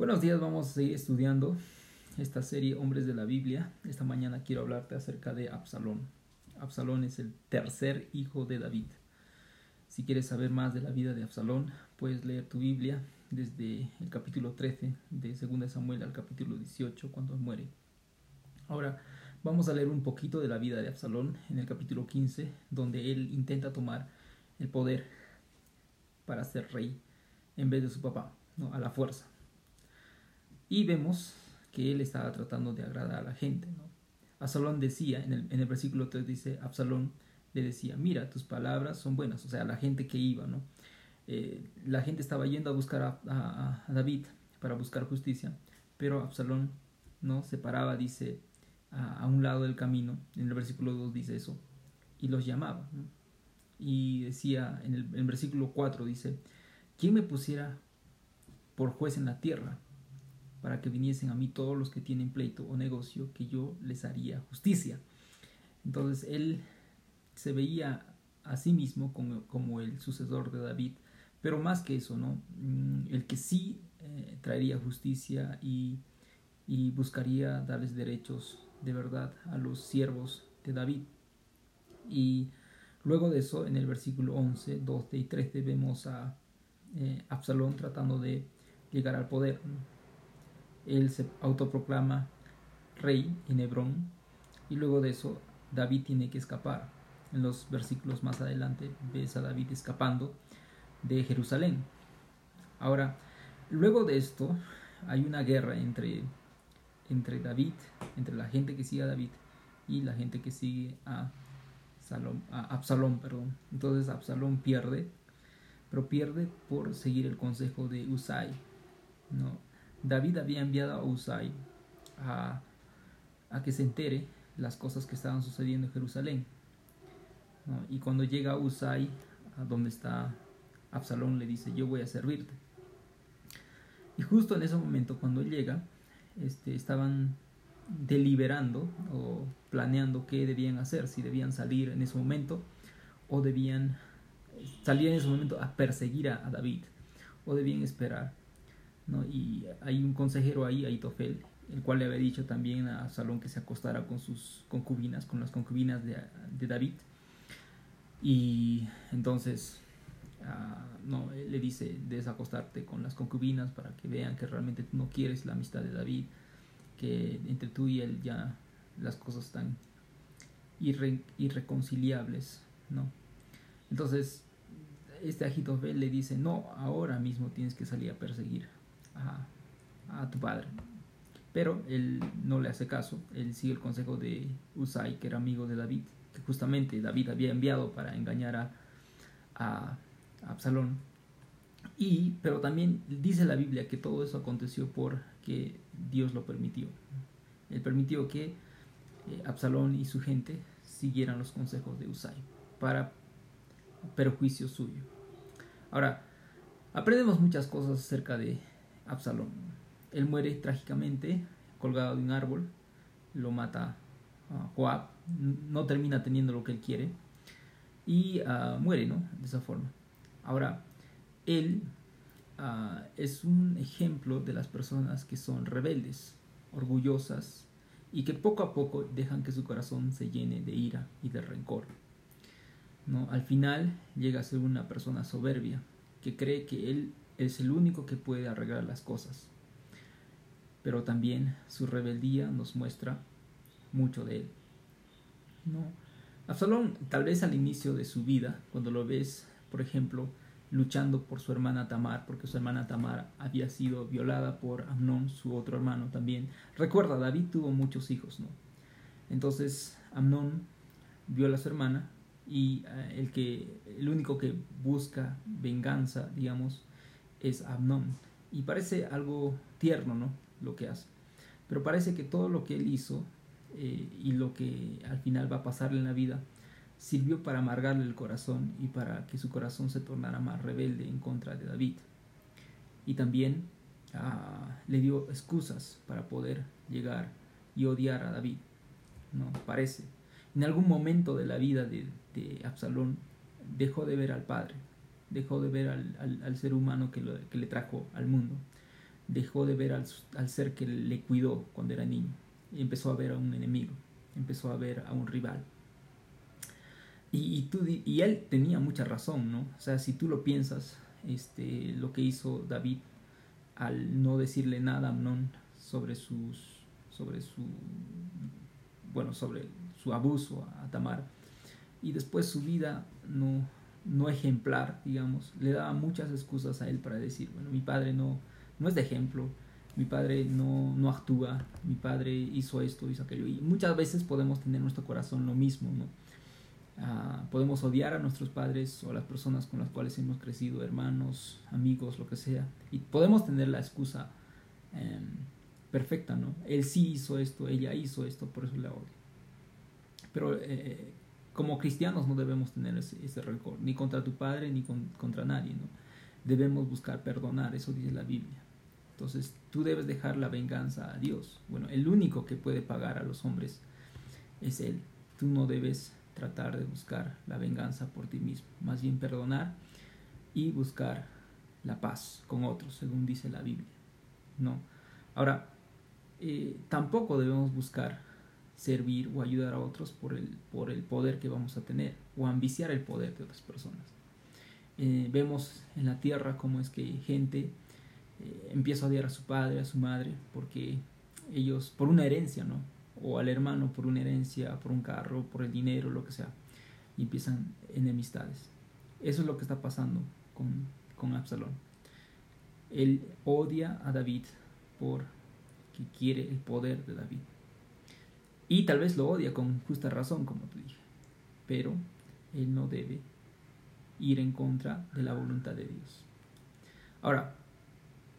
Buenos días, vamos a seguir estudiando esta serie Hombres de la Biblia. Esta mañana quiero hablarte acerca de Absalón. Absalón es el tercer hijo de David. Si quieres saber más de la vida de Absalón, puedes leer tu Biblia desde el capítulo 13 de 2 Samuel al capítulo 18 cuando muere. Ahora vamos a leer un poquito de la vida de Absalón en el capítulo 15 donde él intenta tomar el poder para ser rey en vez de su papá, ¿no? a la fuerza. Y vemos que él estaba tratando de agradar a la gente. ¿no? Absalón decía, en el, en el versículo 3 dice, Absalón le decía, mira, tus palabras son buenas, o sea, la gente que iba, ¿no? Eh, la gente estaba yendo a buscar a, David para buscar justicia, pero Absalón no se paraba, dice, a, un lado del camino, en el versículo 2 dice eso, y los llamaba. Y decía, en el, en versículo 4 dice, ¿quién me pusiera por juez en la tierra? Para que viniesen a mí todos los que tienen pleito o negocio, que yo les haría justicia. Entonces él se veía a sí mismo como, el sucesor de David, pero más que eso, ¿no? Mm, el que sí eh, traería justicia y, buscaría darles derechos de verdad a los siervos de David. Y luego de eso, en el versículo 11, 12 y 13 vemos a eh, Absalón tratando de llegar al poder él se autoproclama rey en Hebrón y luego de eso David tiene que escapar. En los versículos más adelante ves a David escapando de Jerusalén. Ahora, luego de esto hay una guerra entre, entre David, entre la gente que sigue a David y la gente que sigue a, a Absalón. Perdón. Entonces Absalón pierde, pero pierde por seguir el consejo de Usai. ¿no? David había enviado a Usai a, que se entere las cosas que estaban sucediendo en Jerusalén. Y cuando llega Usai, a donde está Absalón, le dice, yo voy a servirte. Y justo en ese momento, cuando llega, este, estaban deliberando o planeando qué debían hacer, si debían salir en ese momento o debían salir en ese momento a perseguir a David o debían esperar. Y hay un consejero ahí, Aitofel, el cual le había dicho también a Salón que se acostara con sus concubinas, con las concubinas de, David. Y entonces ah, no, le dice desacostarte con las concubinas para que vean que realmente tú no quieres la amistad de David, que entre tú y él ya las cosas están irreconciliables, ¿no? Entonces, este Agitofel le dice, no, ahora mismo tienes que salir a perseguir a, tu padre. Pero él no le hace caso, él sigue el consejo de Usai, que era amigo de David, que justamente David había enviado para engañar a, a, Absalón. Y, pero también dice la Biblia que todo eso aconteció porque Dios lo permitió. Él permitió que eh, Absalón y su gente siguieran los consejos de Usai para perjuicio suyo. Ahora, aprendemos muchas cosas acerca de Absalón. Él muere trágicamente colgado de un árbol, lo mata a Joab, no termina teniendo lo que él quiere y ah, muere, ¿no? De esa forma. Ahora, él ah, es un ejemplo de las personas que son rebeldes, orgullosas y que poco a poco dejan que su corazón se llene de ira y de rencor. ¿no? Al final llega a ser una persona soberbia que cree que él es el único que puede arreglar las cosas. Pero también su rebeldía nos muestra mucho de él. ¿no? Absalón, tal vez al inicio de su vida, cuando lo ves, por ejemplo, luchando por su hermana Tamar, porque su hermana Tamar había sido violada por Amnón, su otro hermano también. Recuerda, David tuvo muchos hijos, ¿no? Entonces, Amnón viola a su hermana y eh, el que el único que busca venganza, digamos, es Amnón. Y parece algo tierno, ¿no? Lo que hace. Pero parece que todo lo que él hizo eh, y lo que al final va a pasarle en la vida sirvió para amargarle el corazón y para que su corazón se tornara más rebelde en contra de David. Y también ah, le dio excusas para poder llegar y odiar a David. ¿no? Parece. En algún momento de la vida de, de Absalón dejó de ver al padre, dejó de ver al, ser humano que, le trajo al mundo. dejó de ver al, ser que le cuidó cuando era niño y empezó a ver a un enemigo, empezó a ver a un rival. Y, tú, y él tenía mucha razón, ¿no? O sea, si tú lo piensas, este, lo que hizo David al no decirle nada a Amnón sobre sus, sobre su, bueno, sobre su abuso a Tamar, y después su vida no, no ejemplar, digamos, le daba muchas excusas a él para decir, bueno, mi padre no, no es de ejemplo, mi padre no, no actúa, mi padre hizo esto, hizo aquello. Y muchas veces podemos tener en nuestro corazón lo mismo, ¿no? Ah, podemos odiar a nuestros padres o a las personas con las cuales hemos crecido, hermanos, amigos, lo que sea. Y podemos tener la excusa em, perfecta, ¿no? Él sí hizo esto, ella hizo esto, por eso le odio. Pero eh, como cristianos no debemos tener ese, ese, rencor, ni contra tu padre ni contra nadie, ¿no? Debemos buscar perdonar, eso dice la Biblia. Entonces tú debes dejar la venganza a Dios. Bueno, el único que puede pagar a los hombres es Él. Tú no debes tratar de buscar la venganza por ti mismo, más bien perdonar y buscar la paz con otros, según dice la Biblia. No. Ahora, eh, tampoco debemos buscar servir o ayudar a otros por el, por el poder que vamos a tener o ambiciar el poder de otras personas. Eh, vemos en la tierra cómo es que gente eh, empieza a odiar a su padre, a su madre, porque ellos, por una herencia, ¿no? O al hermano por una herencia, por un carro, por el dinero, lo que sea, y empiezan enemistades. Eso es lo que está pasando con, con Absalón. Él odia a David por que quiere el poder de David. Y tal vez lo odia con justa razón, como te dije. Pero él no debe ir en contra de la voluntad de Dios. Ahora,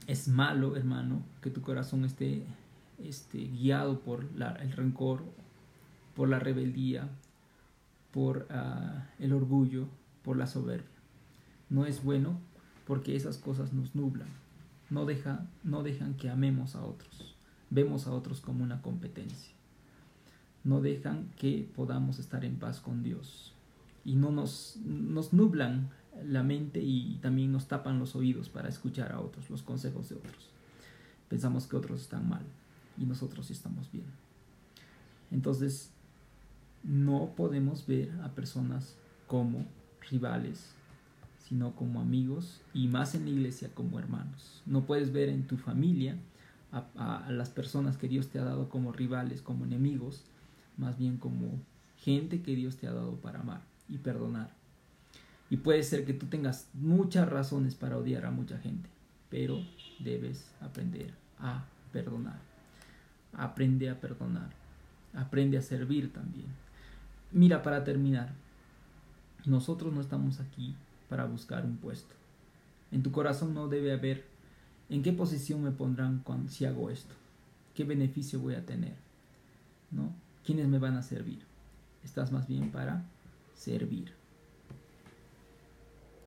es malo, hermano, que tu corazón esté, esté guiado por el rencor, por la rebeldía, por ah, el orgullo, por la soberbia. No es bueno porque esas cosas nos nublan. No, deja, no dejan que amemos a otros. Vemos a otros como una competencia no dejan que podamos estar en paz con Dios. Y no nos, nos nublan la mente y también nos tapan los oídos para escuchar a otros, los consejos de otros. Pensamos que otros están mal y nosotros estamos bien. Entonces, no podemos ver a personas como rivales, sino como amigos y más en la iglesia como hermanos. No puedes ver en tu familia a, a las personas que Dios te ha dado como rivales, como enemigos, más bien como gente que Dios te ha dado para amar y perdonar. Y puede ser que tú tengas muchas razones para odiar a mucha gente, pero debes aprender a perdonar. Aprende a perdonar. Aprende a servir también. Mira, para terminar, nosotros no estamos aquí para buscar un puesto. En tu corazón no debe haber en qué posición me pondrán cuando, si hago esto. ¿Qué beneficio voy a tener? ¿No? ¿Quiénes me van a servir? Estás más bien para servir.